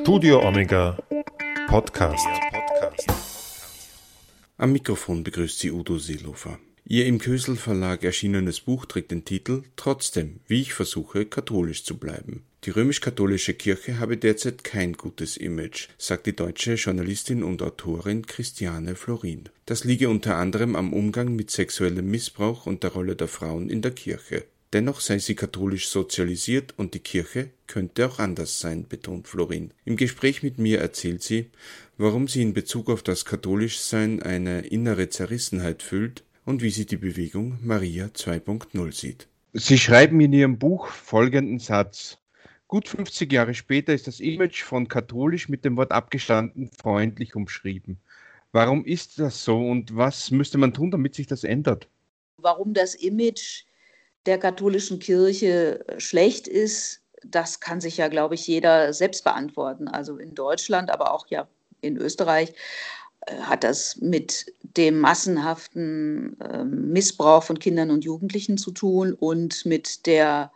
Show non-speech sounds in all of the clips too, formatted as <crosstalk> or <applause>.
Studio Omega Podcast. Am Mikrofon begrüßt sie Udo Seelofer. Ihr im Kösel Verlag erschienenes Buch trägt den Titel Trotzdem, wie ich versuche, katholisch zu bleiben. Die römisch-katholische Kirche habe derzeit kein gutes Image, sagt die deutsche Journalistin und Autorin Christiane Florin. Das liege unter anderem am Umgang mit sexuellem Missbrauch und der Rolle der Frauen in der Kirche. Dennoch sei sie katholisch sozialisiert und die Kirche könnte auch anders sein, betont Florin. Im Gespräch mit mir erzählt sie, warum sie in Bezug auf das Katholischsein eine innere Zerrissenheit fühlt und wie sie die Bewegung Maria 2.0 sieht. Sie schreiben in Ihrem Buch folgenden Satz. Gut 50 Jahre später ist das Image von katholisch mit dem Wort abgestanden freundlich umschrieben. Warum ist das so und was müsste man tun, damit sich das ändert? Warum das Image der katholischen Kirche schlecht ist, das kann sich ja, glaube ich, jeder selbst beantworten. Also in Deutschland, aber auch ja in Österreich äh, hat das mit dem massenhaften äh, Missbrauch von Kindern und Jugendlichen zu tun und mit der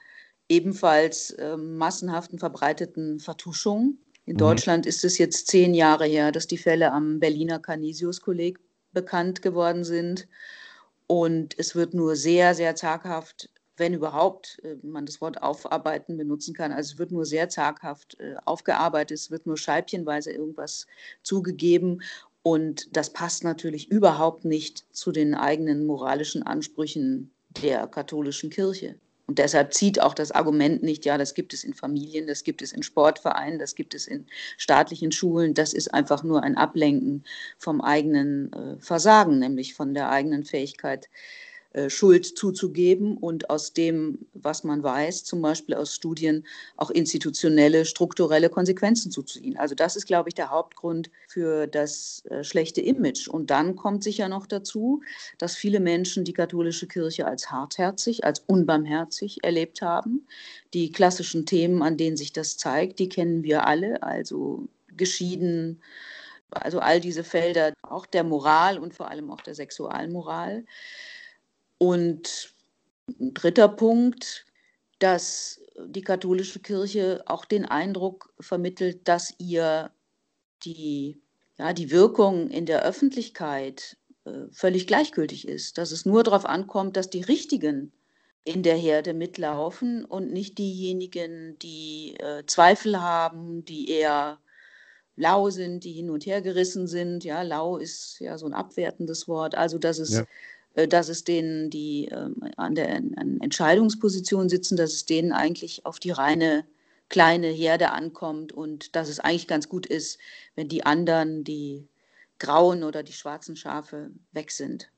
ebenfalls äh, massenhaften verbreiteten Vertuschung. In mhm. Deutschland ist es jetzt zehn Jahre her, dass die Fälle am Berliner Canisius-Kolleg bekannt geworden sind. Und es wird nur sehr, sehr zaghaft wenn überhaupt äh, man das Wort aufarbeiten benutzen kann. Also es wird nur sehr zaghaft äh, aufgearbeitet, es wird nur scheibchenweise irgendwas zugegeben. Und das passt natürlich überhaupt nicht zu den eigenen moralischen Ansprüchen der katholischen Kirche. Und deshalb zieht auch das Argument nicht, ja, das gibt es in Familien, das gibt es in Sportvereinen, das gibt es in staatlichen Schulen. Das ist einfach nur ein Ablenken vom eigenen äh, Versagen, nämlich von der eigenen Fähigkeit, äh, Schuld zuzugeben und aus dem, was man weiß, zum Beispiel aus Studien, auch institutionelle, strukturelle Konsequenzen zuzuziehen. Also das ist, glaube ich, der Hauptgrund für das äh, schlechte Image. Und dann kommt sicher noch dazu, dass viele Menschen die katholische Kirche als hartherzig, als unbarmherzig erlebt haben. Die klassischen Themen, an denen sich das zeigt, die kennen wir alle, also geschieden, also all diese Felder, auch der Moral und vor allem auch der Sexualmoral. Und ein dritter Punkt, dass die katholische Kirche auch den Eindruck vermittelt, dass ihr die, ja, die Wirkung in der Öffentlichkeit äh, völlig gleichgültig ist, dass es nur darauf ankommt, dass die Richtigen in der Herde mitlaufen und nicht diejenigen, die äh, Zweifel haben, die eher lau sind, die hin und her gerissen sind. Ja, lau ist ja so ein abwertendes Wort. Also, dass es ja. Äh, dass es denen, die ähm, an der an Entscheidungsposition sitzen, dass es denen eigentlich auf die reine kleine Herde ankommt und dass es eigentlich ganz gut ist, wenn die anderen, die grauen oder die schwarzen Schafe weg sind.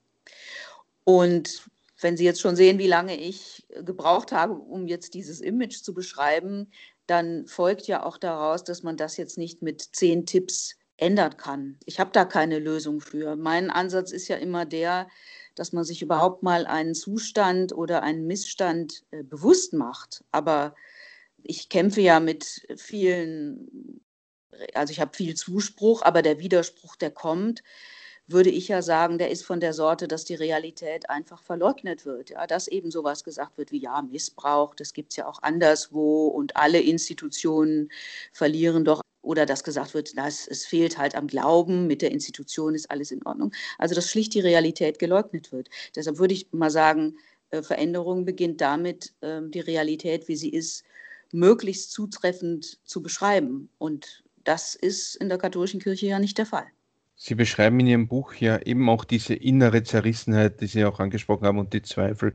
Und wenn Sie jetzt schon sehen, wie lange ich gebraucht habe, um jetzt dieses Image zu beschreiben, dann folgt ja auch daraus, dass man das jetzt nicht mit zehn Tipps ändern kann. Ich habe da keine Lösung für. Mein Ansatz ist ja immer der, dass man sich überhaupt mal einen Zustand oder einen Missstand äh, bewusst macht. Aber ich kämpfe ja mit vielen, also ich habe viel Zuspruch, aber der Widerspruch, der kommt, würde ich ja sagen, der ist von der Sorte, dass die Realität einfach verleugnet wird. Ja, dass eben sowas gesagt wird wie ja, Missbrauch, das gibt es ja auch anderswo und alle Institutionen verlieren doch oder dass gesagt wird, dass es fehlt halt am Glauben, mit der Institution ist alles in Ordnung. Also dass schlicht die Realität geleugnet wird. Deshalb würde ich mal sagen, äh, Veränderung beginnt damit, ähm, die Realität, wie sie ist, möglichst zutreffend zu beschreiben. Und das ist in der katholischen Kirche ja nicht der Fall. Sie beschreiben in Ihrem Buch ja eben auch diese innere Zerrissenheit, die Sie auch angesprochen haben und die Zweifel.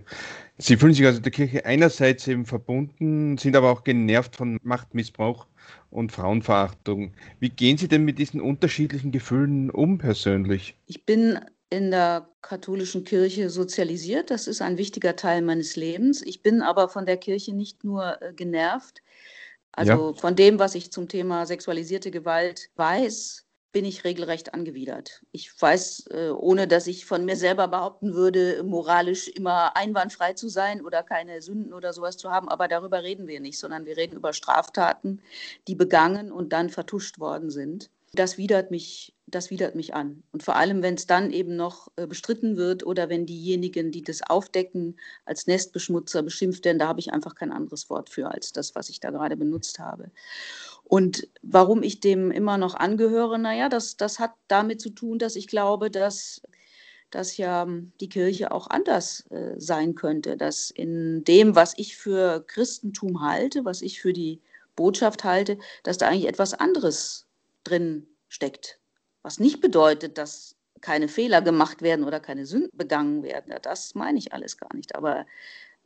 Sie fühlen sich also der Kirche einerseits eben verbunden, sind aber auch genervt von Machtmissbrauch und Frauenverachtung. Wie gehen Sie denn mit diesen unterschiedlichen Gefühlen um persönlich? Ich bin in der katholischen Kirche sozialisiert. Das ist ein wichtiger Teil meines Lebens. Ich bin aber von der Kirche nicht nur äh, genervt. Also ja. von dem, was ich zum Thema sexualisierte Gewalt weiß, bin ich regelrecht angewidert. Ich weiß, äh, ohne dass ich von mir selber behaupten würde, moralisch immer einwandfrei zu sein oder keine Sünden oder sowas zu haben, aber darüber reden wir nicht, sondern wir reden über Straftaten, die begangen und dann vertuscht worden sind. Das widert mich, das widert mich an. Und vor allem, wenn es dann eben noch äh, bestritten wird oder wenn diejenigen, die das aufdecken, als Nestbeschmutzer beschimpft werden, da habe ich einfach kein anderes Wort für als das, was ich da gerade benutzt habe. Und warum ich dem immer noch angehöre, naja, das, das hat damit zu tun, dass ich glaube, dass, dass ja die Kirche auch anders äh, sein könnte, dass in dem, was ich für Christentum halte, was ich für die Botschaft halte, dass da eigentlich etwas anderes drin steckt. Was nicht bedeutet, dass keine Fehler gemacht werden oder keine Sünden begangen werden. Das meine ich alles gar nicht. Aber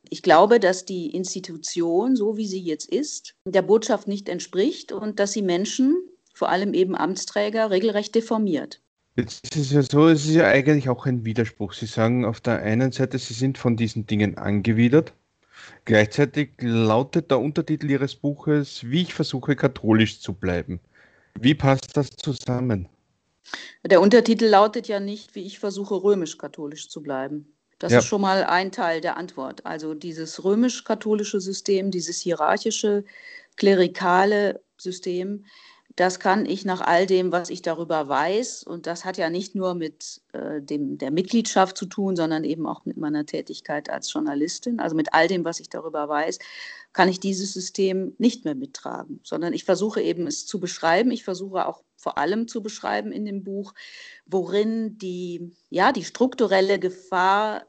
ich glaube, dass die Institution, so wie sie jetzt ist, der Botschaft nicht entspricht und dass sie Menschen, vor allem eben Amtsträger, regelrecht deformiert. Jetzt ist es ja so, es ist ja eigentlich auch ein Widerspruch. Sie sagen auf der einen Seite, Sie sind von diesen Dingen angewidert. Gleichzeitig lautet der Untertitel Ihres Buches, wie ich versuche, katholisch zu bleiben. Wie passt das zusammen? Der Untertitel lautet ja nicht, wie ich versuche, römisch-katholisch zu bleiben. Das ja. ist schon mal ein Teil der Antwort. Also dieses römisch-katholische System, dieses hierarchische, klerikale System, das kann ich nach all dem, was ich darüber weiß, und das hat ja nicht nur mit äh, dem, der Mitgliedschaft zu tun, sondern eben auch mit meiner Tätigkeit als Journalistin, also mit all dem, was ich darüber weiß, kann ich dieses System nicht mehr mittragen, sondern ich versuche eben es zu beschreiben. Ich versuche auch vor allem zu beschreiben in dem Buch, worin die, ja, die strukturelle Gefahr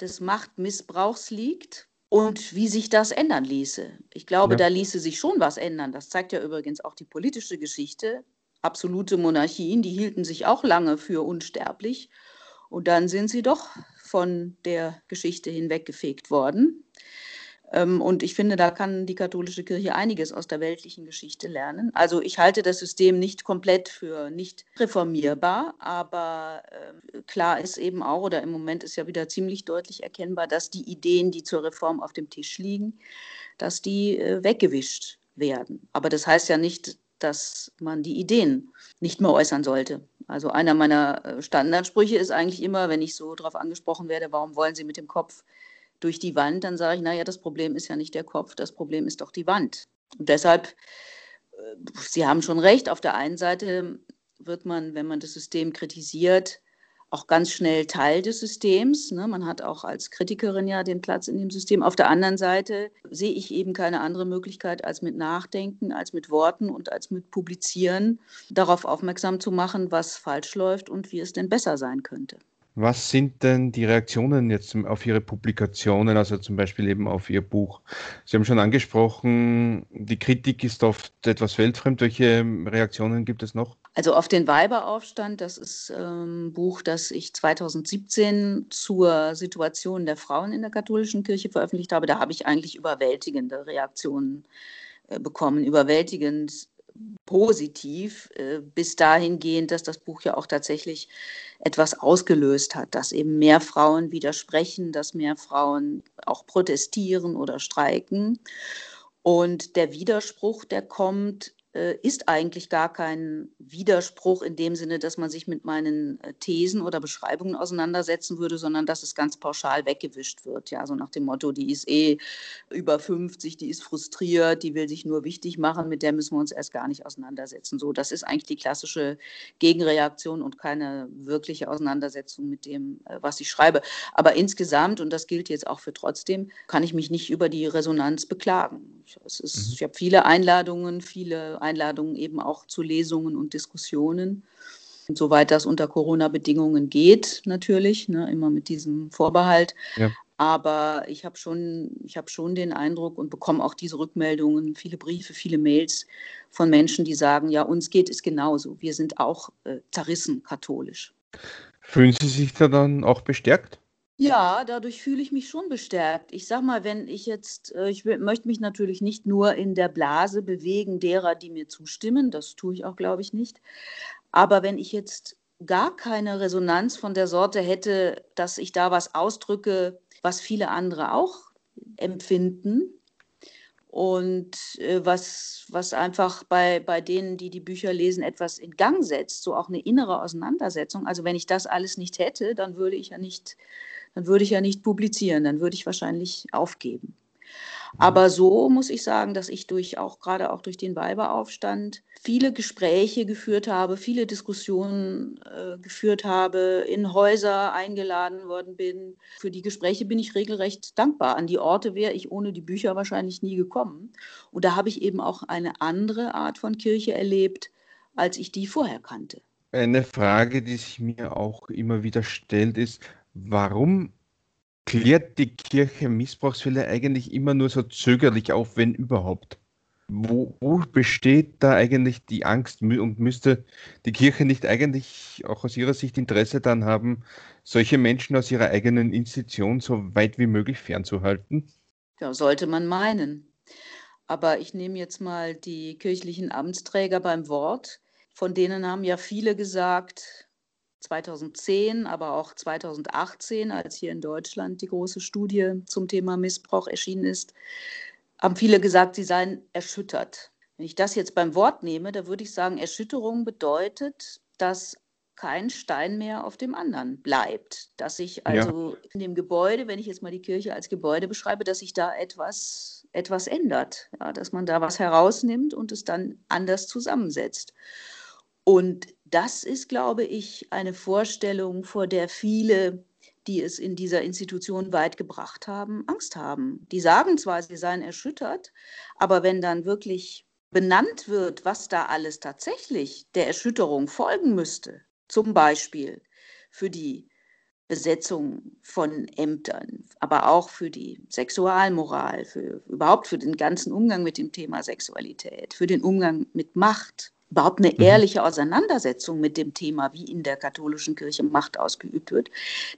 des Machtmissbrauchs liegt und wie sich das ändern ließe. Ich glaube, ja. da ließe sich schon was ändern. Das zeigt ja übrigens auch die politische Geschichte. Absolute Monarchien, die hielten sich auch lange für unsterblich. Und dann sind sie doch von der Geschichte hinweggefegt worden. Ähm, und ich finde, da kann die katholische Kirche einiges aus der weltlichen Geschichte lernen. Also ich halte das System nicht komplett für nicht reformierbar, aber äh, klar ist eben auch, oder im Moment ist ja wieder ziemlich deutlich erkennbar, dass die Ideen, die zur Reform auf dem Tisch liegen, dass die äh, weggewischt werden. Aber das heißt ja nicht, dass man die Ideen nicht mehr äußern sollte. Also einer meiner äh, Standardsprüche ist eigentlich immer, wenn ich so darauf angesprochen werde, warum wollen Sie mit dem Kopf durch die Wand, dann sage ich, naja, das Problem ist ja nicht der Kopf, das Problem ist doch die Wand. Und deshalb, äh, Sie haben schon recht, auf der einen Seite wird man, wenn man das System kritisiert, auch ganz schnell Teil des Systems. Ne? Man hat auch als Kritikerin ja den Platz in dem System. Auf der anderen Seite sehe ich eben keine andere Möglichkeit, als mit Nachdenken, als mit Worten und als mit Publizieren darauf aufmerksam zu machen, was falsch läuft und wie es denn besser sein könnte. Was sind denn die Reaktionen jetzt auf Ihre Publikationen, also zum Beispiel eben auf Ihr Buch? Sie haben schon angesprochen, die Kritik ist oft etwas weltfremd. Welche Reaktionen gibt es noch? Also auf den Weiberaufstand, das ist ein ähm, Buch, das ich 2017 zur Situation der Frauen in der katholischen Kirche veröffentlicht habe. Da habe ich eigentlich überwältigende Reaktionen äh, bekommen, überwältigend positiv, äh, bis dahingehend, dass das Buch ja auch tatsächlich etwas ausgelöst hat, dass eben mehr Frauen widersprechen, dass mehr Frauen auch protestieren oder streiken. Und der Widerspruch, der kommt, ist eigentlich gar kein Widerspruch in dem Sinne, dass man sich mit meinen äh, Thesen oder Beschreibungen auseinandersetzen würde, sondern dass es ganz pauschal weggewischt wird. Ja, so nach dem Motto, die ist eh über 50, die ist frustriert, die will sich nur wichtig machen, mit der müssen wir uns erst gar nicht auseinandersetzen. So, das ist eigentlich die klassische Gegenreaktion und keine wirkliche Auseinandersetzung mit dem, äh, was ich schreibe. Aber insgesamt, und das gilt jetzt auch für trotzdem, kann ich mich nicht über die Resonanz beklagen. Ist, mhm. Ich habe viele Einladungen, viele Einladungen eben auch zu Lesungen und Diskussionen. Und soweit das unter Corona-Bedingungen geht, natürlich, ne, immer mit diesem Vorbehalt. Ja. Aber ich habe schon, hab schon den Eindruck und bekomme auch diese Rückmeldungen, viele Briefe, viele Mails von Menschen, die sagen, ja, uns geht es genauso. Wir sind auch äh, zerrissen katholisch. Fühlen Sie sich da dann auch bestärkt? Ja, dadurch fühle ich mich schon bestärkt. Ich sage mal, wenn ich jetzt, äh, ich möchte mich natürlich nicht nur in der Blase bewegen derer, die mir zustimmen, das tue ich auch, glaube ich, nicht. Aber wenn ich jetzt gar keine Resonanz von der Sorte hätte, dass ich da was ausdrücke, was viele andere auch empfinden und äh, was, was einfach bei, bei denen, die die Bücher lesen, etwas in Gang setzt, so auch eine innere Auseinandersetzung. Also wenn ich das alles nicht hätte, dann würde ich ja nicht dann würde ich ja nicht publizieren, dann würde ich wahrscheinlich aufgeben. Aber so muss ich sagen, dass ich durch auch gerade auch durch den Weiberaufstand viele Gespräche geführt habe, viele Diskussionen äh, geführt habe, in Häuser eingeladen worden bin. Für die Gespräche bin ich regelrecht dankbar. An die Orte wäre ich ohne die Bücher wahrscheinlich nie gekommen. Und da habe ich eben auch eine andere Art von Kirche erlebt, als ich die vorher kannte. Eine Frage, die sich mir auch immer wieder stellt, ist, warum klärt die Kirche Missbrauchsfälle eigentlich immer nur so zögerlich auf, wenn überhaupt? Wo, wo, besteht da eigentlich die Angst und müsste die Kirche nicht eigentlich auch aus ihrer Sicht Interesse daran haben, solche Menschen aus ihrer eigenen Institution so weit wie möglich fernzuhalten? Ja, sollte man meinen. Aber ich nehme jetzt mal die kirchlichen Amtsträger beim Wort. Von denen haben ja viele gesagt, 2010, aber auch 2018, als hier in Deutschland die große Studie zum Thema Missbrauch erschienen ist, haben viele gesagt, sie seien erschüttert. Wenn ich das jetzt beim Wort nehme, da würde ich sagen, Erschütterung bedeutet, dass kein Stein mehr auf dem anderen bleibt. Dass sich also ja. in dem Gebäude, wenn ich jetzt mal die Kirche als Gebäude beschreibe, dass sich da etwas, etwas ändert. Ja, dass man da was herausnimmt und es dann anders zusammensetzt. Und das ist, glaube ich, eine Vorstellung, vor der viele, die es in dieser Institution weit gebracht haben, Angst haben. Die sagen zwar, sie seien erschüttert, aber wenn dann wirklich benannt wird, was da alles tatsächlich der Erschütterung folgen müsste, zum Beispiel für die Besetzung von Ämtern, aber auch für die Sexualmoral, für überhaupt für den ganzen Umgang mit dem Thema Sexualität, für den Umgang mit Macht, überhaupt eine mhm. ehrliche Auseinandersetzung mit dem Thema, wie in der katholischen Kirche Macht ausgeübt wird,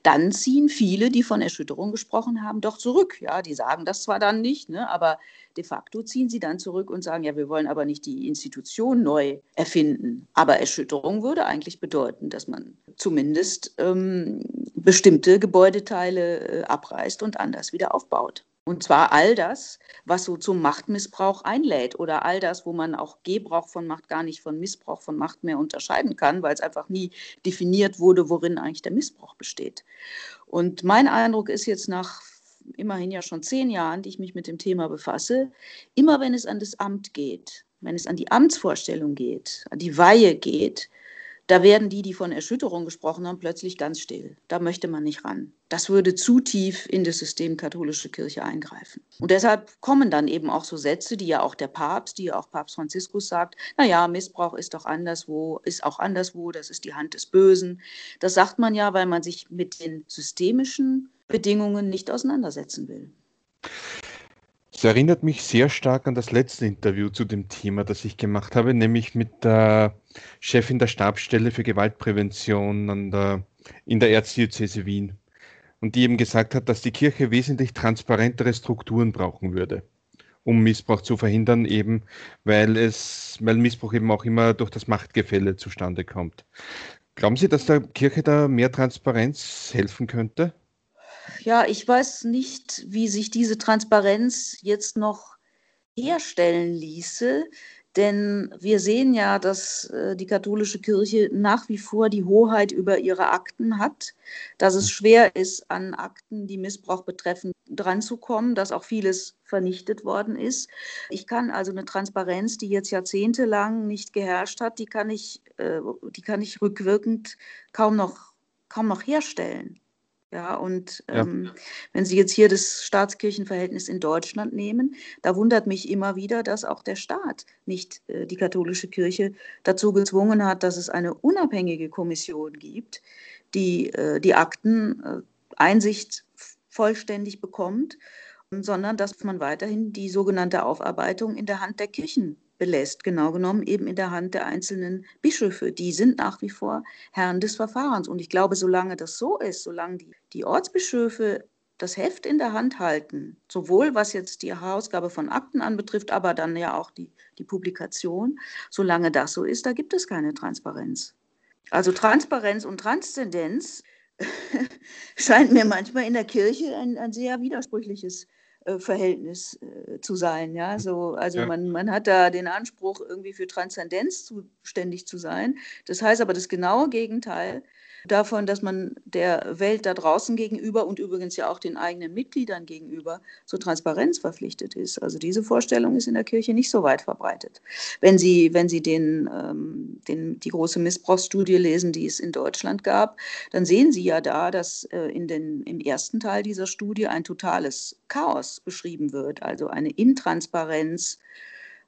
dann ziehen viele, die von Erschütterung gesprochen haben, doch zurück. Ja, die sagen das zwar dann nicht, ne, aber de facto ziehen sie dann zurück und sagen, ja, wir wollen aber nicht die Institution neu erfinden. Aber Erschütterung würde eigentlich bedeuten, dass man zumindest ähm, bestimmte Gebäudeteile äh, abreißt und anders wieder aufbaut. Und zwar all das, was so zum Machtmissbrauch einlädt oder all das, wo man auch Gebrauch von Macht gar nicht von Missbrauch von Macht mehr unterscheiden kann, weil es einfach nie definiert wurde, worin eigentlich der Missbrauch besteht. Und mein Eindruck ist jetzt nach immerhin ja schon zehn Jahren, die ich mich mit dem Thema befasse, immer wenn es an das Amt geht, wenn es an die Amtsvorstellung geht, an die Weihe geht, da werden die, die von Erschütterung gesprochen haben, plötzlich ganz still. Da möchte man nicht ran. Das würde zu tief in das System katholische Kirche eingreifen. Und deshalb kommen dann eben auch so Sätze, die ja auch der Papst, die ja auch Papst Franziskus sagt, naja, Missbrauch ist doch anderswo, ist auch anderswo, das ist die Hand des Bösen. Das sagt man ja, weil man sich mit den systemischen Bedingungen nicht auseinandersetzen will. Es erinnert mich sehr stark an das letzte Interview zu dem Thema, das ich gemacht habe, nämlich mit der Chefin der Stabsstelle für Gewaltprävention der, in der Erzdiözese Wien. Und die eben gesagt hat, dass die Kirche wesentlich transparentere Strukturen brauchen würde, um Missbrauch zu verhindern, eben weil es, weil Missbrauch eben auch immer durch das Machtgefälle zustande kommt. Glauben Sie, dass der Kirche da mehr Transparenz helfen könnte? Ja, ich weiß nicht, wie sich diese Transparenz jetzt noch herstellen ließe. Denn wir sehen ja, dass äh, die katholische Kirche nach wie vor die Hoheit über ihre Akten hat, dass es schwer ist, an Akten, die Missbrauch betreffen, dranzukommen, dass auch vieles vernichtet worden ist. Ich kann also eine Transparenz, die jetzt jahrzehntelang nicht geherrscht hat, die kann ich, äh, die kann ich rückwirkend kaum noch, kaum noch herstellen. Ja, und ja. Ähm, wenn Sie jetzt hier das Staatskirchenverhältnis in Deutschland nehmen, da wundert mich immer wieder, dass auch der Staat nicht äh, die katholische Kirche dazu gezwungen hat, dass es eine unabhängige Kommission gibt, die äh, die Akten äh, Einsicht vollständig bekommt, sondern dass man weiterhin die sogenannte Aufarbeitung in der Hand der Kirchen belässt, genau genommen eben in der Hand der einzelnen Bischöfe. Die sind nach wie vor Herren des Verfahrens. Und ich glaube, solange das so ist, solange die, die Ortsbischöfe das Heft in der Hand halten, sowohl was jetzt die Herausgabe von Akten anbetrifft, aber dann ja auch die, die Publikation, solange das so ist, da gibt es keine Transparenz. Also Transparenz und Transzendenz <laughs> scheint mir manchmal in der Kirche ein, ein sehr widersprüchliches Verhältnis äh, zu sein. Ja? So, also ja. Man, man hat da den Anspruch, irgendwie für Transzendenz zuständig zu sein. Das heißt aber das genaue Gegenteil davon, dass man der Welt da draußen gegenüber und übrigens ja auch den eigenen Mitgliedern gegenüber zur Transparenz verpflichtet ist. Also diese Vorstellung ist in der Kirche nicht so weit verbreitet. Wenn Sie, wenn Sie den, ähm, den, die große Missbrauchsstudie lesen, die es in Deutschland gab, dann sehen Sie ja da, dass äh, in den, im ersten Teil dieser Studie ein totales Chaos beschrieben wird, also eine Intransparenz,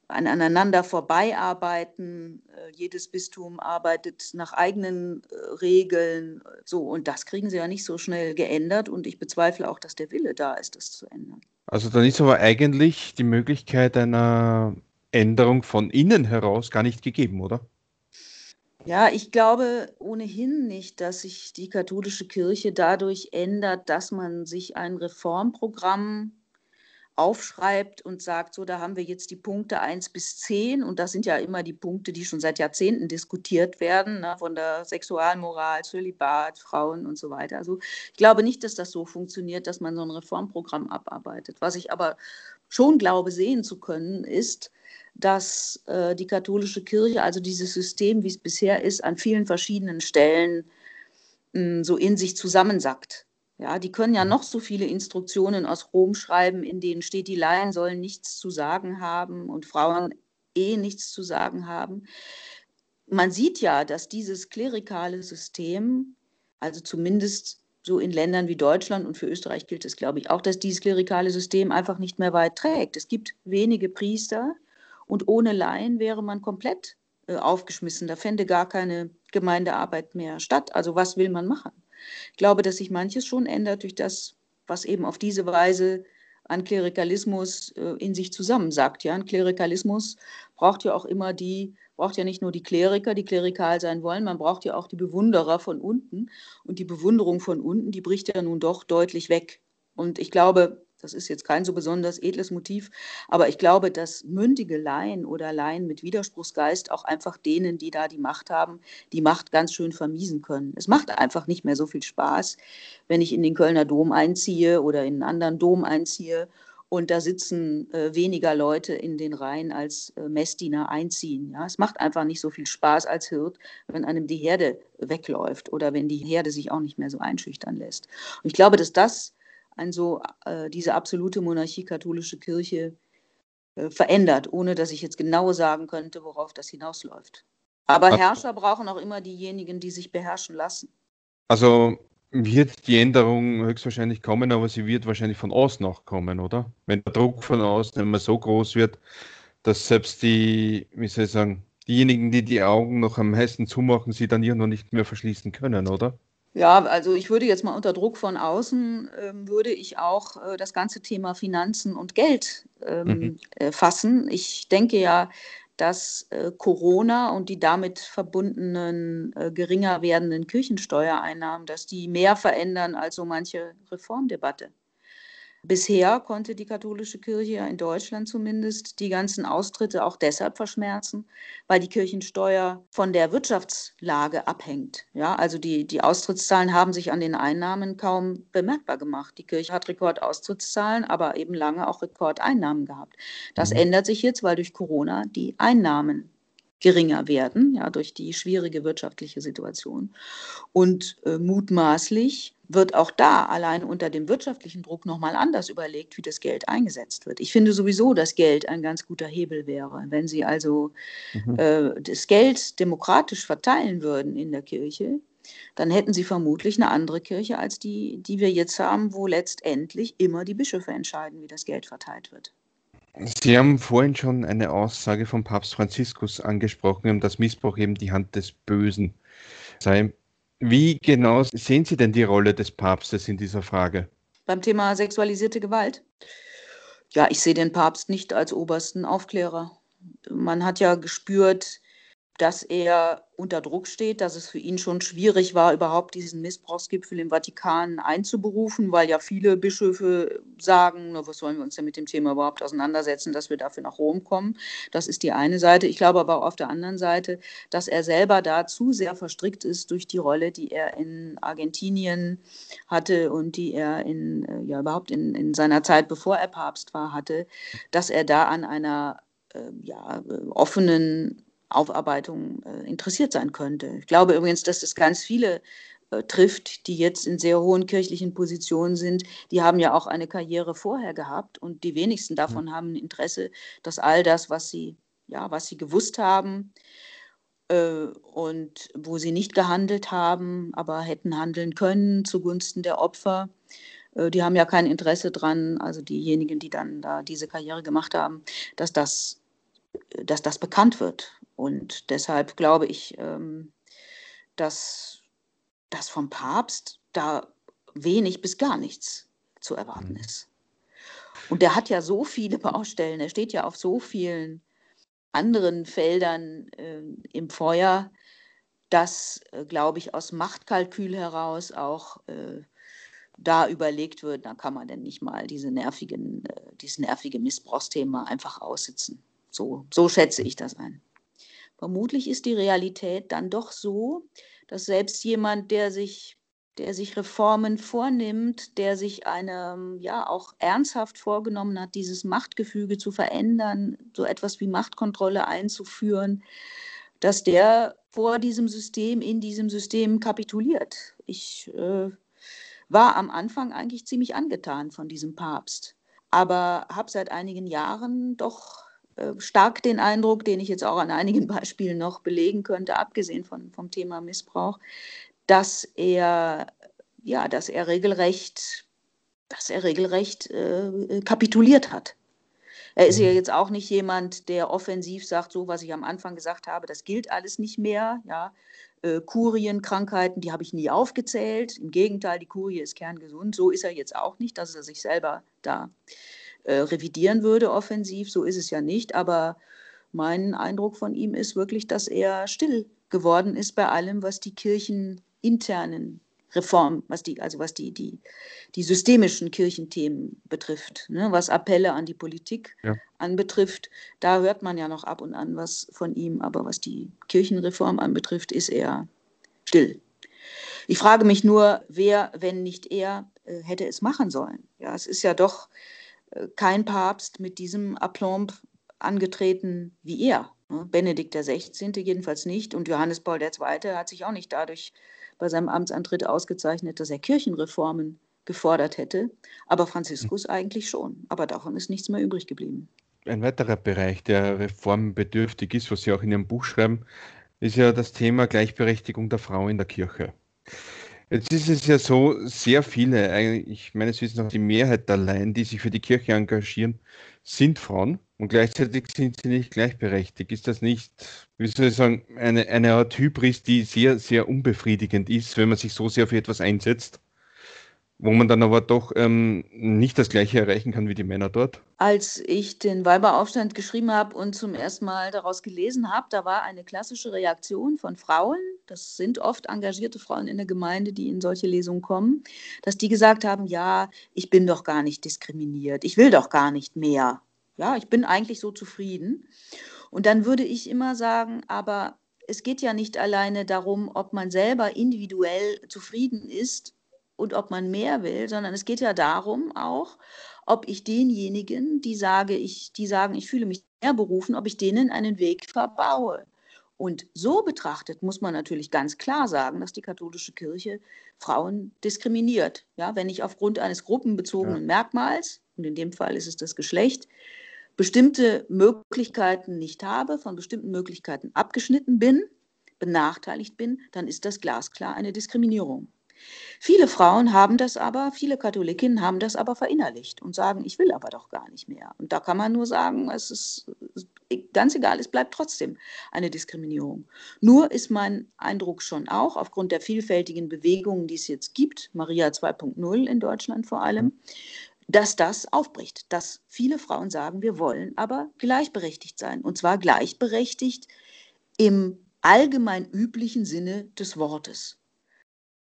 an aneinander vorbeiarbeiten. Äh, jedes Bistum arbeitet nach eigenen äh, Regeln. So, und das kriegen sie ja nicht so schnell geändert. Und ich bezweifle auch, dass der Wille da ist, das zu ändern. Also dann ist aber eigentlich die Möglichkeit einer Änderung von innen heraus gar nicht gegeben, oder? Ja, ich glaube ohnehin nicht, dass sich die katholische Kirche dadurch ändert, dass man sich ein Reformprogramm aufschreibt und sagt, so, da haben wir jetzt die Punkte 1 bis 10 und das sind ja immer die Punkte, die schon seit Jahrzehnten diskutiert werden, ne, von der Sexualmoral, Zölibat, Frauen und so weiter. Also ich glaube nicht, dass das so funktioniert, dass man so ein Reformprogramm abarbeitet. Was ich aber schon glaube sehen zu können, ist, dass äh, die katholische Kirche, also dieses System, wie es bisher ist, an vielen verschiedenen Stellen mh, hm, so in sich zusammensackt. Ja, die können ja noch so viele Instruktionen aus Rom schreiben, in denen steht, die Laien sollen nichts zu sagen haben und Frauen eh nichts zu sagen haben. Man sieht ja, dass dieses klerikale System, also zumindest so in Ländern wie Deutschland und für Österreich gilt es, glaube ich, auch, dass dieses klerikale System einfach nicht mehr weit trägt. Es gibt wenige Priester und ohne Laien wäre man komplett äh, aufgeschmissen. Da fände gar keine Gemeindearbeit mehr statt. Also was will man machen? Ich glaube, dass sich manches schon ändert durch das, was eben auf diese Weise an Klerikalismus äh, in sich zusammensagt. Ja, ein Klerikalismus braucht ja auch immer die, braucht ja nicht nur die Kleriker, die klerikal sein wollen, man braucht ja auch die Bewunderer von unten. Und die Bewunderung von unten, die bricht ja nun doch deutlich weg. Und ich glaube, das ist jetzt kein so besonders edles Motiv, aber ich glaube, dass mündige Laien oder Laien mit Widerspruchsgeist auch einfach denen, die da die Macht haben, die Macht ganz schön vermiesen können. Es macht einfach nicht mehr so viel Spaß, wenn ich in den Kölner Dom einziehe oder in einen anderen Dom einziehe und da sitzen äh, weniger Leute in den Reihen als äh, Messdiener einziehen. Ja? Es macht einfach nicht so viel Spaß als Hirt, wenn einem die Herde wegläuft oder wenn die Herde sich auch nicht mehr so einschüchtern lässt. Und ich glaube, dass das ein so äh, diese absolute Monarchie katholische Kirche äh, verändert, ohne dass ich jetzt genau sagen könnte, worauf das hinausläuft. Aber Herrscher brauchen auch immer diejenigen, die sich beherrschen lassen. Also wird die Änderung höchstwahrscheinlich kommen, aber sie wird wahrscheinlich von außen auch kommen, oder? Wenn der Druck von außen immer so groß wird, dass selbst die, wie soll ich sagen, diejenigen, die die Augen noch am meisten zumachen, sie dann irgendwann nicht mehr verschließen können, oder? Ja, also ich würde jetzt mal unter Druck von außen, ähm, würde ich auch äh, das ganze Thema Finanzen und Geld ähm, mhm. äh, fassen. Ich denke ja, dass äh, Corona und die damit verbundenen äh, geringer werdenden Kirchensteuereinnahmen, dass die mehr verändern als so manche Reformdebatte. Bisher konnte die katholische Kirche in Deutschland zumindest die ganzen Austritte auch deshalb verschmerzen, weil die Kirchensteuer von der Wirtschaftslage abhängt. Ja, also die, die Austrittszahlen haben sich an den Einnahmen kaum bemerkbar gemacht. Die Kirche hat Rekordaustrittszahlen, aber eben lange auch Rekordeinnahmen gehabt. Das mhm. ändert sich jetzt, weil durch Corona die Einnahmen geringer werden, ja, durch die schwierige wirtschaftliche Situation. Und äh, mutmaßlich wird auch da allein unter dem wirtschaftlichen Druck nochmal anders überlegt, wie das Geld eingesetzt wird. Ich finde sowieso, dass Geld ein ganz guter Hebel wäre. Wenn Sie also mhm. äh, das Geld demokratisch verteilen würden in der Kirche, dann hätten Sie vermutlich eine andere Kirche als die, die wir jetzt haben, wo letztendlich immer die Bischöfe entscheiden, wie das Geld verteilt wird. Sie haben vorhin schon eine Aussage von Papst Franziskus angesprochen, dass Missbrauch eben die Hand des Bösen sei. Wie genau sehen Sie denn die Rolle des Papstes in dieser Frage? Beim Thema sexualisierte Gewalt? Ja, ich sehe den Papst nicht als obersten Aufklärer. Man hat ja gespürt, dass er unter Druck steht, dass es für ihn schon schwierig war, überhaupt diesen Missbrauchsgipfel im Vatikan einzuberufen, weil ja viele Bischöfe sagen, na, was sollen wir uns denn mit dem Thema überhaupt auseinandersetzen, dass wir dafür nach Rom kommen. Das ist die eine Seite. Ich glaube aber auch auf der anderen Seite, dass er selber da zu sehr verstrickt ist durch die Rolle, die er in Argentinien hatte und die er in, äh, ja, überhaupt in, in seiner Zeit, bevor er Papst war, hatte, dass er da an einer äh, ja, offenen Aufarbeitung äh, interessiert sein könnte. Ich glaube übrigens, dass es ganz viele äh, trifft, die jetzt in sehr hohen kirchlichen Positionen sind. Die haben ja auch eine Karriere vorher gehabt und die wenigsten davon haben ein Interesse, dass all das, was sie, ja, was sie gewusst haben, äh, und wo sie nicht gehandelt haben, aber hätten handeln können zugunsten der Opfer. Äh, die haben ja kein Interesse dran, also diejenigen, die dann da diese Karriere gemacht haben, dass das, dass das bekannt wird. Und deshalb glaube ich, ähm, dass, dass vom Papst da wenig bis gar nichts zu erwarten mhm. ist. Und der hat ja so viele Baustellen, er steht ja auf so vielen anderen Feldern äh, im Feuer, dass, äh, glaube ich, aus Machtkalkül heraus auch äh, da überlegt wird, da kann man denn nicht mal diese nervigen, äh, dieses nervige Missbrauchsthema einfach aussitzen. So, so schätze ich das ein. Vermutlich ist die Realität dann doch so, dass selbst jemand, der sich, der sich Reformen vornimmt, der sich eine, ja, auch ernsthaft vorgenommen hat, dieses Machtgefüge zu verändern, so etwas wie Machtkontrolle einzuführen, dass der vor diesem System, in diesem System kapituliert. Ich äh, war am Anfang eigentlich ziemlich angetan von diesem Papst, aber habe seit einigen Jahren doch stark den Eindruck, den ich jetzt auch an einigen <laughs> Beispielen noch belegen könnte, abgesehen von, vom Thema Missbrauch, dass er, ja, dass er regelrecht, dass er regelrecht äh, kapituliert hat. Er ist ja mhm. jetzt auch nicht jemand, der offensiv sagt, so was ich am Anfang gesagt habe, das gilt alles nicht mehr. Ja, äh, Kurien, Krankheiten, die habe ich nie aufgezählt. Im Gegenteil, die Kurie ist kerngesund. So ist er jetzt auch nicht, dass er sich selber da äh, revidieren würde offensiv. So ist es ja nicht. Aber mein Eindruck von ihm ist wirklich, dass er still geworden ist bei allem, was die kircheninternen Reformen, was die, also was die, die, die systemischen Kirchenthemen betrifft, ne, was Appelle an die Politik ja. anbetrifft, da hört man ja noch ab und an was von ihm, aber was die Kirchenreform anbetrifft, ist er still. Ich frage mich nur, wer, wenn nicht er, äh, hätte es machen sollen. Ja, es ist ja doch kein Papst mit diesem Aplomb angetreten wie er. Ne? Benedikt XVI. jedenfalls nicht und Johannes Paul II. hat sich auch nicht dadurch bei seinem Amtsantritt ausgezeichnet, dass er Kirchenreformen gefordert hätte, aber Franziskus hm. eigentlich schon. Aber davon ist nichts mehr übrig geblieben. Ein weiterer Bereich, der reformbedürftig ist, was Sie auch in Ihrem Buch schreiben, ist ja das Thema Gleichberechtigung der Frau in der Kirche. Jetzt ist es ja so, sehr viele, eigentlich meines Wissens nach die Mehrheit der Laien, die sich für die Kirche engagieren, sind Frauen und gleichzeitig sind sie nicht gleichberechtigt. Ist das nicht, wie soll ich sagen, eine, eine Art Hybris, die sehr, sehr unbefriedigend ist, wenn man sich so sehr für etwas einsetzt? Wo man dann aber doch ähm, nicht das Gleiche erreichen kann wie die Männer dort? Als ich den Weiberaufstand geschrieben habe und zum ersten Mal daraus gelesen habe, da war eine klassische Reaktion von Frauen, das sind oft engagierte Frauen in der Gemeinde, die in solche Lesungen kommen, dass die gesagt haben, ja, ich bin doch gar nicht diskriminiert, ich will doch gar nicht mehr. Ja, ich bin eigentlich so zufrieden. Und dann würde ich immer sagen, aber es geht ja nicht alleine darum, ob man selber individuell zufrieden ist und ob man mehr will, sondern es geht ja darum auch, ob ich denjenigen, die, sage ich, die sagen, ich fühle mich mehr berufen, ob ich denen einen Weg verbaue. Und so betrachtet muss man natürlich ganz klar sagen, dass die katholische Kirche Frauen diskriminiert. Ja, wenn ich aufgrund eines gruppenbezogenen ja. Merkmals, und in dem Fall ist es das Geschlecht, bestimmte Möglichkeiten nicht habe, von bestimmten Möglichkeiten abgeschnitten bin, benachteiligt bin, dann ist das glasklar eine Diskriminierung. Viele Frauen haben das aber, viele Katholikinnen haben das aber verinnerlicht und sagen, ich will aber doch gar nicht mehr. Und da kann man nur sagen, es ist ganz egal, es bleibt trotzdem eine Diskriminierung. Nur ist mein Eindruck schon auch, aufgrund der vielfältigen Bewegungen, die es jetzt gibt, Maria 2.0 in Deutschland vor allem, dass das aufbricht, dass viele Frauen sagen, wir wollen aber gleichberechtigt sein. Und zwar gleichberechtigt im allgemein üblichen Sinne des Wortes.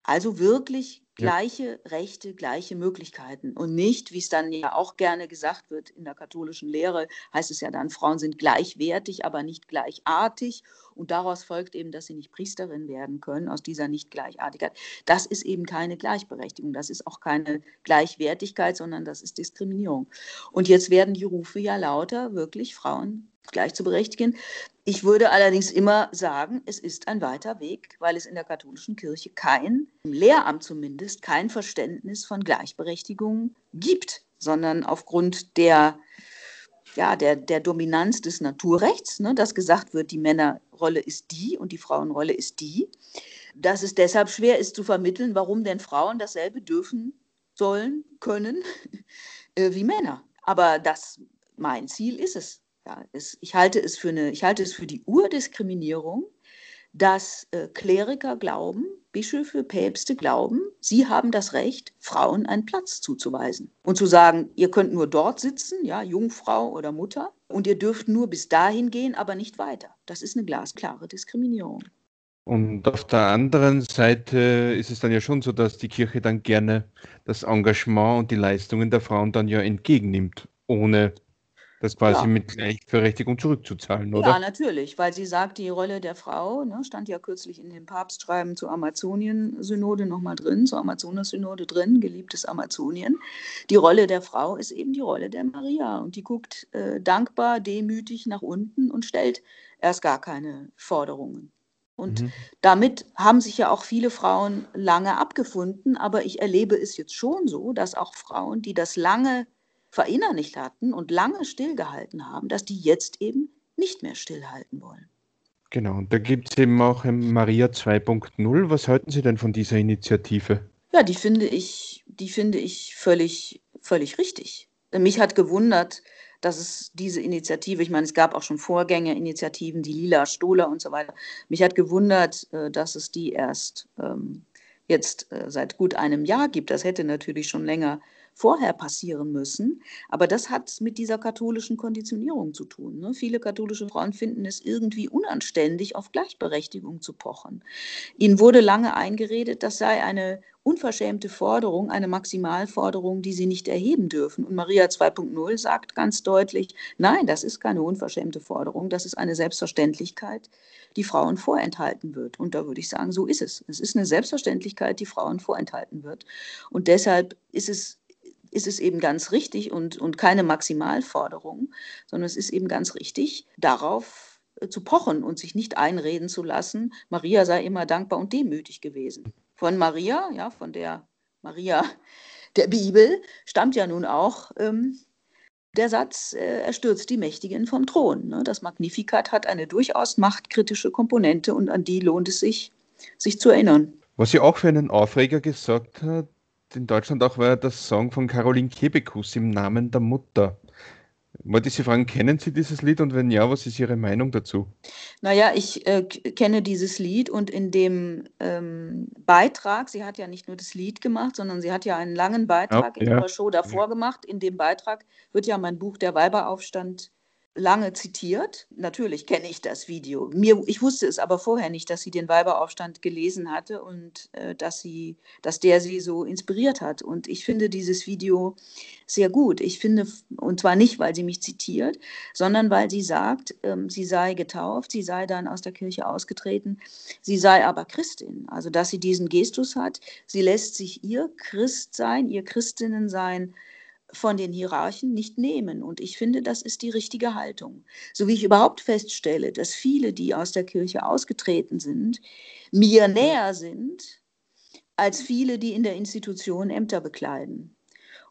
Also wirklich gleiche ja. Rechte, gleiche Möglichkeiten und nicht, wie es dann ja auch gerne gesagt wird in der katholischen Lehre, heißt es ja dann, Frauen sind gleichwertig, aber nicht gleichartig und daraus folgt eben, dass sie nicht Priesterin werden können aus dieser Nicht-Gleichartigkeit. Das ist eben keine Gleichberechtigung, das ist auch keine Gleichwertigkeit, sondern das ist Diskriminierung. Und jetzt werden die Rufe ja lauter, wirklich Frauen gleich zu berechtigen. Ich würde allerdings immer sagen, es ist ein weiter Weg, weil es in der katholischen Kirche kein, im Lehramt zumindest, kein Verständnis von Gleichberechtigung gibt, sondern aufgrund der, ja, der, der Dominanz des Naturrechts, ne, dass gesagt wird, die Männerrolle ist die und die Frauenrolle ist die, dass es deshalb schwer ist zu vermitteln, warum denn Frauen dasselbe dürfen, sollen, können <laughs> äh, wie Männer. Aber das, mein Ziel ist es, ja, es, ich, halte es für eine, ich halte es für die Urdiskriminierung, dass äh, Kleriker glauben, Bischöfe, Päpste glauben, sie haben das Recht, Frauen einen Platz zuzuweisen und zu sagen, ihr könnt nur dort sitzen, ja, Jungfrau oder Mutter, und ihr dürft nur bis dahin gehen, aber nicht weiter. Das ist eine glasklare Diskriminierung. Und auf der anderen Seite ist es dann ja schon so, dass die Kirche dann gerne das Engagement und die Leistungen der Frauen dann ja entgegennimmt, ohne das quasi ja. mit Gleichberechtigung zurückzuzahlen, oder? Ja, natürlich, weil sie sagt, die Rolle der Frau, ne, stand ja kürzlich in dem Papstschreiben zur Amazonien-Synode nochmal drin, zur Amazonas-Synode drin, geliebtes Amazonien. Die Rolle der Frau ist eben die Rolle der Maria und die guckt äh, dankbar, demütig nach unten und stellt erst gar keine Forderungen. Und mhm. damit haben sich ja auch viele Frauen lange abgefunden, aber ich erlebe es jetzt schon so, dass auch Frauen, die das lange verinnerlicht hatten und lange stillgehalten haben, dass die jetzt eben nicht mehr stillhalten wollen. Genau, und da gibt es eben auch Maria 2.0. Was halten Sie denn von dieser Initiative? Ja, die finde ich, die finde ich völlig, völlig richtig. Mich hat gewundert, dass es diese Initiative, ich meine, es gab auch schon Vorgängerinitiativen, die Lila, Stohler und so weiter. Mich hat gewundert, äh, dass es die erst ähm, jetzt äh, seit gut einem Jahr gibt. Das hätte natürlich schon länger vorher passieren müssen. Aber das hat mit dieser katholischen Konditionierung zu tun. Ne? Viele katholische Frauen finden es irgendwie unanständig, auf Gleichberechtigung zu pochen. Ihnen wurde lange eingeredet, das sei eine unverschämte Forderung, eine Maximalforderung, die sie nicht erheben dürfen. Und Maria 2.0 sagt ganz deutlich, nein, das ist keine unverschämte Forderung, das ist eine Selbstverständlichkeit, die Frauen vorenthalten wird. Und da würde ich sagen, so ist es. Es ist eine Selbstverständlichkeit, die Frauen vorenthalten wird. Und deshalb ist es ist es eben ganz richtig und, und keine Maximalforderung, sondern es ist eben ganz richtig, darauf äh, zu pochen und sich nicht einreden zu lassen, Maria sei immer dankbar und demütig gewesen. Von Maria, ja, von der Maria <laughs> der Bibel, stammt ja nun auch ähm, der Satz, äh, er stürzt die Mächtigen vom Thron. Ne? Das Magnificat hat eine durchaus machtkritische Komponente und an die lohnt es sich, sich zu erinnern. Was sie auch für einen Aufreger gesagt hat, in Deutschland auch war das Song von Caroline Kebekus im Namen der Mutter. Wollte ich Sie fragen, kennen Sie dieses Lied und wenn ja, was ist Ihre Meinung dazu? Naja, ich äh, kenne dieses Lied und in dem ähm, Beitrag, sie hat ja nicht nur das Lied gemacht, sondern sie hat ja einen langen Beitrag ja, in ja. ihrer Show davor ja. gemacht. In dem Beitrag wird ja mein Buch Der Weiberaufstand lange zitiert. Natürlich kenne ich das Video. Mir, ich wusste es aber vorher nicht, dass sie den Weiberaufstand gelesen hatte und äh, dass, sie, dass der sie so inspiriert hat. Und ich finde dieses Video sehr gut. Ich finde, und zwar nicht, weil sie mich zitiert, sondern weil sie sagt, ähm, sie sei getauft, sie sei dann aus der Kirche ausgetreten, sie sei aber Christin. Also, dass sie diesen Gestus hat. Sie lässt sich ihr Christ sein, ihr Christinnen sein von den Hierarchen nicht nehmen. Und ich finde, das ist die richtige Haltung. So wie ich überhaupt feststelle, dass viele, die aus der Kirche ausgetreten sind, mir näher sind als viele, die in der Institution Ämter bekleiden.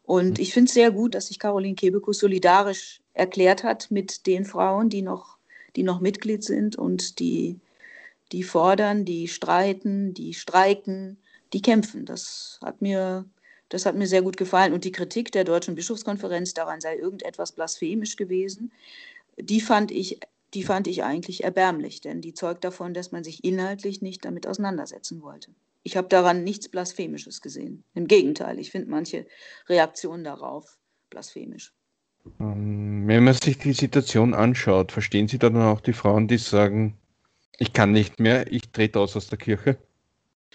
Und ich finde es sehr gut, dass sich Caroline Kebekus solidarisch erklärt hat mit den Frauen, die noch, die noch Mitglied sind und die, die fordern, die streiten, die streiken, die kämpfen. Das hat mir das hat mir sehr gut gefallen. Und die Kritik der Deutschen Bischofskonferenz daran sei irgendetwas blasphemisch gewesen, die fand ich, die fand ich eigentlich erbärmlich, denn die zeugt davon, dass man sich inhaltlich nicht damit auseinandersetzen wollte. Ich habe daran nichts Blasphemisches gesehen. Im Gegenteil, ich finde manche Reaktionen darauf blasphemisch. Ähm, wenn man sich die Situation anschaut, verstehen Sie dann auch die Frauen, die sagen, Ich kann nicht mehr, ich trete aus aus der Kirche.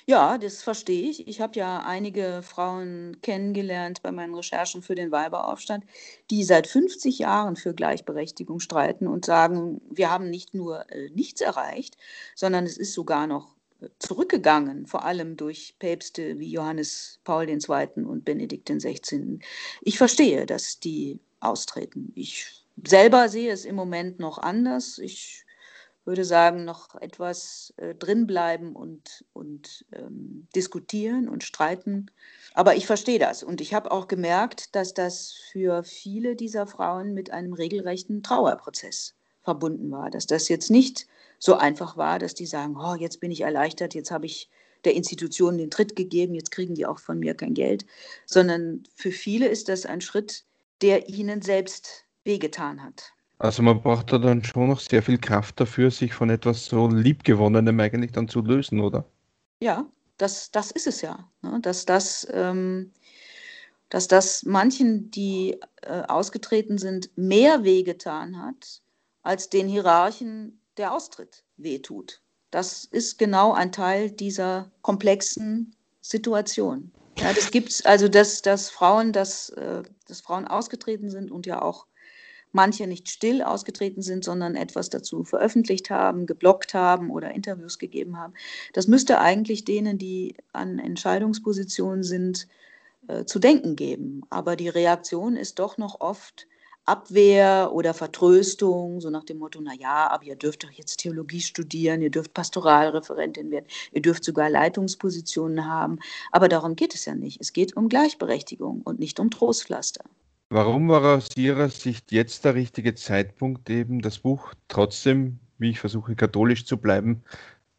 Ja, das verstehe ich. Ich habe ja einige Frauen kennengelernt bei meinen Recherchen für den Weiberaufstand, die seit 50 Jahren für Gleichberechtigung streiten und sagen, wir haben nicht nur äh, nichts erreicht, sondern es ist sogar noch äh, zurückgegangen, vor allem durch Päpste wie Johannes Paul II. und Benedikt XVI. Ich verstehe, dass die austreten. Ich selber sehe es im Moment noch anders. Ich würde sagen, noch etwas äh, drinbleiben und, und ähm, diskutieren und streiten. Aber ich verstehe das. Und ich habe auch gemerkt, dass das für viele dieser Frauen mit einem regelrechten Trauerprozess verbunden war. Dass das jetzt nicht so einfach war, dass die sagen, oh, jetzt bin ich erleichtert, jetzt habe ich der Institution den Tritt gegeben, jetzt kriegen die auch von mir kein Geld, sondern für viele ist das ein Schritt, der ihnen selbst wehgetan hat. Also man braucht da dann schon noch sehr viel Kraft dafür, sich von etwas so Liebgewonnenem eigentlich dann zu lösen, oder? Ja, das, das ist es ja. Ne? Dass, das, ähm, dass das manchen, die äh, ausgetreten sind, mehr wehgetan hat, als den Hierarchen der Austritt wehtut. Das ist genau ein Teil dieser komplexen Situation. Ja, das gibt es, also dass, dass Frauen, dass, äh, dass Frauen ausgetreten sind und ja auch manche nicht still ausgetreten sind, sondern etwas dazu veröffentlicht haben, geblockt haben oder Interviews gegeben haben. Das müsste eigentlich denen, die an Entscheidungspositionen sind, äh, zu denken geben. Aber die Reaktion ist doch noch oft Abwehr oder Vertröstung, so nach dem Motto, na ja, aber ihr dürft doch jetzt Theologie studieren, ihr dürft Pastoralreferentin werden, ihr dürft sogar Leitungspositionen haben. Aber darum geht es ja nicht. Es geht um Gleichberechtigung und nicht um Trostpflaster. Warum war aus Ihrer Sicht jetzt der richtige Zeitpunkt, eben das Buch trotzdem, wie ich versuche, katholisch zu bleiben,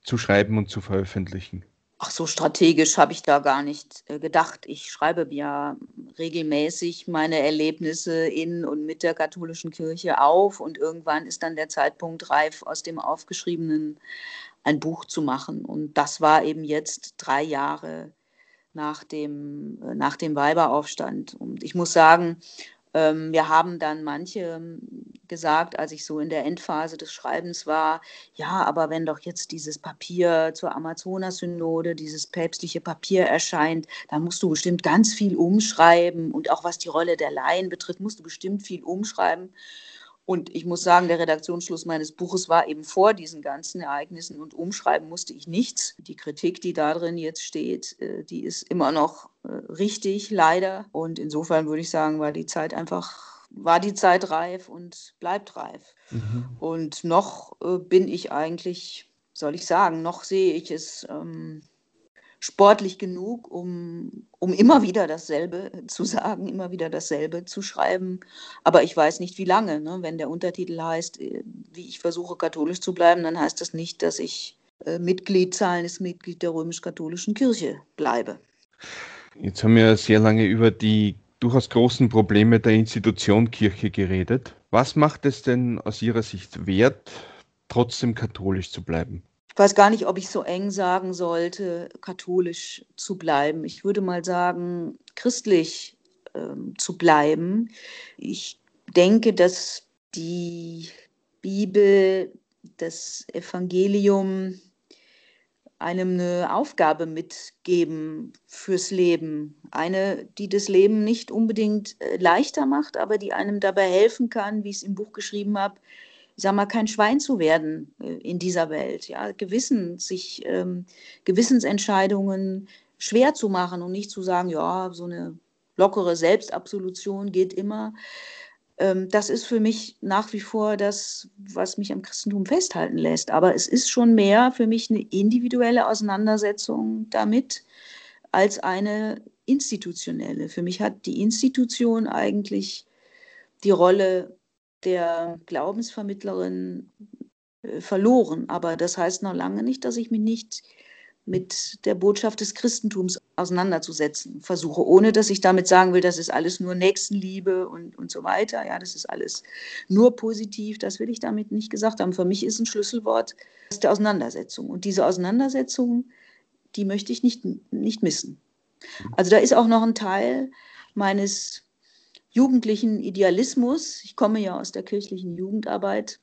zu schreiben und zu veröffentlichen? Ach so, strategisch habe ich da gar nicht äh, gedacht. Ich schreibe ja regelmäßig meine Erlebnisse in und mit der katholischen Kirche auf und irgendwann ist dann der Zeitpunkt reif, aus dem Aufgeschriebenen ein Buch zu machen. Und das war eben jetzt drei Jahre nach dem, äh, nach dem Weiberaufstand. Und ich muss sagen, ähm, wir haben dann manche ähm, gesagt, als ich so in der Endphase des Schreibens war, ja, aber wenn doch jetzt dieses Papier zur Amazonas-Synode, dieses päpstliche Papier erscheint, dann musst du bestimmt ganz viel umschreiben und auch was die Rolle der Laien betrifft, musst du bestimmt viel umschreiben. Und ich muss sagen, der Redaktionsschluss meines Buches war eben vor diesen ganzen Ereignissen und umschreiben musste ich nichts. Die Kritik, die da drin jetzt steht, äh, die ist immer noch äh, richtig, leider. Und insofern würde ich sagen, war die Zeit einfach, war die Zeit reif und bleibt reif. Mhm. Und noch äh, bin ich eigentlich, soll ich sagen, noch sehe ich es ähm, sportlich genug, um, um immer wieder dasselbe zu sagen, immer wieder dasselbe zu schreiben. Aber ich weiß nicht, wie lange. Ne? Wenn der Untertitel heißt, äh, wie ich versuche, katholisch zu bleiben, dann heißt das nicht, dass ich äh, Mitglied, zahlendes Mitglied der römisch-katholischen Kirche bleibe. Jetzt haben wir sehr lange über die durchaus großen Probleme der Institution Kirche geredet. Was macht es denn aus Ihrer Sicht wert, trotzdem katholisch zu bleiben? Ich weiß gar nicht, ob ich so eng sagen sollte, katholisch zu bleiben. Ich würde mal sagen, christlich ähm, zu bleiben. Ich denke, dass die Bibel, das Evangelium einem eine Aufgabe mitgeben fürs Leben. Eine, die das Leben nicht unbedingt äh, leichter macht, aber die einem dabei helfen kann, wie ich es im Buch geschrieben habe, ich sag mal, kein Schwein zu werden äh, in dieser Welt. Ja, Gewissen, sich ähm, Gewissensentscheidungen schwer zu machen und nicht zu sagen, ja, so eine lockere Selbstabsolution geht immer. Ähm, das ist für mich nach wie vor das, was mich am Christentum festhalten lässt. Aber es ist schon mehr für mich eine individuelle Auseinandersetzung damit als eine institutionelle. Für mich hat die Institution eigentlich die Rolle der Glaubensvermittlerin äh, verloren. Aber das heißt noch lange nicht, dass ich mich nicht mit der Botschaft des Christentums auseinanderzusetzen versuche, ohne dass ich damit sagen will, das ist alles nur Nächstenliebe und, und so weiter. Ja, das ist alles nur positiv. Das will ich damit nicht gesagt haben. Für mich ist ein Schlüsselwort der Auseinandersetzung. Und diese Auseinandersetzung, die möchte ich nicht, nicht missen. Also da ist auch noch ein Teil meines jugendlichen Idealismus, ich komme ja aus der kirchlichen Jugendarbeit,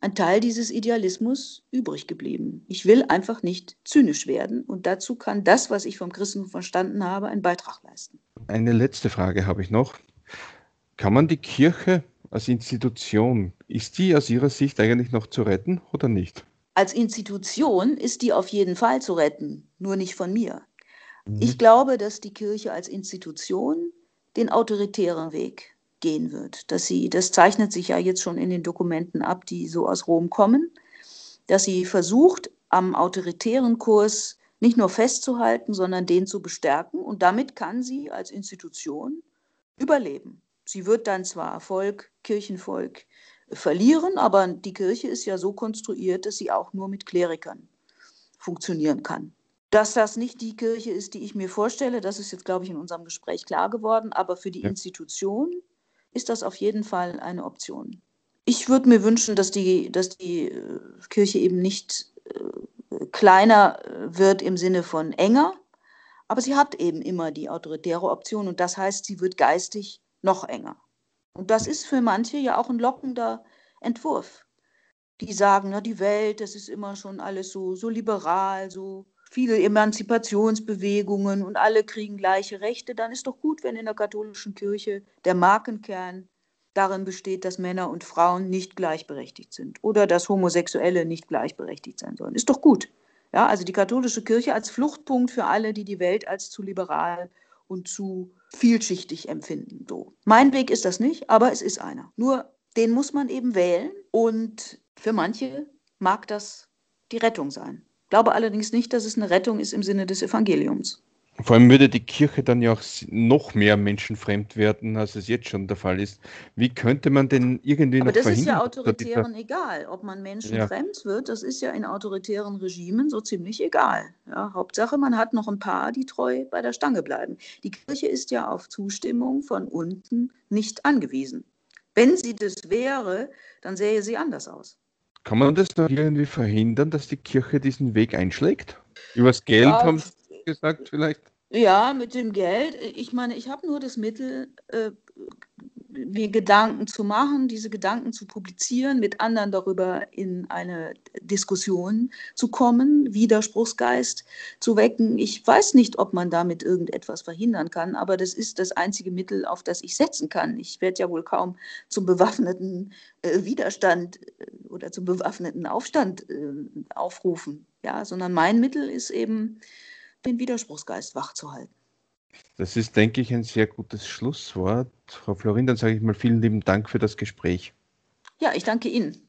ein Teil dieses Idealismus übrig geblieben. Ich will einfach nicht zynisch werden und dazu kann das, was ich vom Christentum verstanden habe, einen Beitrag leisten. Eine letzte Frage habe ich noch. Kann man die Kirche als Institution, ist die aus Ihrer Sicht eigentlich noch zu retten oder nicht? Als Institution ist die auf jeden Fall zu retten, nur nicht von mir. Mhm. Ich glaube, dass die Kirche als Institution den autoritären Weg gehen wird. Dass sie, das zeichnet sich ja jetzt schon in den Dokumenten ab, die so aus Rom kommen, dass sie versucht, am autoritären Kurs nicht nur festzuhalten, sondern den zu bestärken. Und damit kann sie als Institution überleben. Sie wird dann zwar Volk, Kirchenvolk verlieren, aber die Kirche ist ja so konstruiert, dass sie auch nur mit Klerikern funktionieren kann. Dass das nicht die Kirche ist, die ich mir vorstelle, das ist jetzt, glaube ich, in unserem Gespräch klar geworden, aber für die ja. Institution ist das auf jeden Fall eine Option. Ich würde mir wünschen, dass die, dass die äh, Kirche eben nicht äh, kleiner äh, wird im Sinne von enger, aber sie hat eben immer die autoritäre Option und das heißt, sie wird geistig noch enger. Und das ist für manche ja auch ein lockender Entwurf. Die sagen, na, die Welt, das ist immer schon alles so, so liberal, so viele Emanzipationsbewegungen und alle kriegen gleiche Rechte, dann ist doch gut, wenn in der katholischen Kirche der Markenkern darin besteht, dass Männer und Frauen nicht gleichberechtigt sind oder dass Homosexuelle nicht gleichberechtigt sein sollen. Ist doch gut. Ja, also die katholische Kirche als Fluchtpunkt für alle, die die Welt als zu liberal und zu vielschichtig empfinden. So. Mein Weg ist das nicht, aber es ist einer. Nur den muss man eben wählen und für manche mag das die Rettung sein glaube allerdings nicht, dass es eine Rettung ist im Sinne des Evangeliums. Vor allem würde die Kirche dann ja auch noch mehr menschenfremd werden, als es jetzt schon der Fall ist. Wie könnte man denn irgendwie Aber noch verhindern? Aber das ist ja Autoritären egal. Ob man menschenfremd ja. wird, das ist ja in autoritären Regimen so ziemlich egal. Ja, Hauptsache, man hat noch ein paar, die treu bei der Stange bleiben. Die Kirche ist ja auf Zustimmung von unten nicht angewiesen. Wenn sie das wäre, dann sähe sie anders aus. Kann man das noch irgendwie verhindern, dass die Kirche diesen Weg einschlägt? Übers Geld ja, haben Sie gesagt vielleicht? Ja, mit dem Geld. Ich meine, ich habe nur das Mittel, äh, mir Gedanken zu machen, diese Gedanken zu publizieren, mit anderen darüber in eine Diskussion zu kommen, Widerspruchsgeist zu wecken. Ich weiß nicht, ob man damit irgendetwas verhindern kann, aber das ist das einzige Mittel, auf das ich setzen kann. Ich werde ja wohl kaum zum bewaffneten äh, Widerstand äh, oder zum bewaffneten Aufstand äh, aufrufen, ja, sondern mein Mittel ist eben, den Widerspruchsgeist wachzuhalten. Das ist, denke ich, ein sehr gutes Schlusswort. Frau Florin, dann sage ich mal vielen lieben Dank für das Gespräch. Ja, ich danke Ihnen.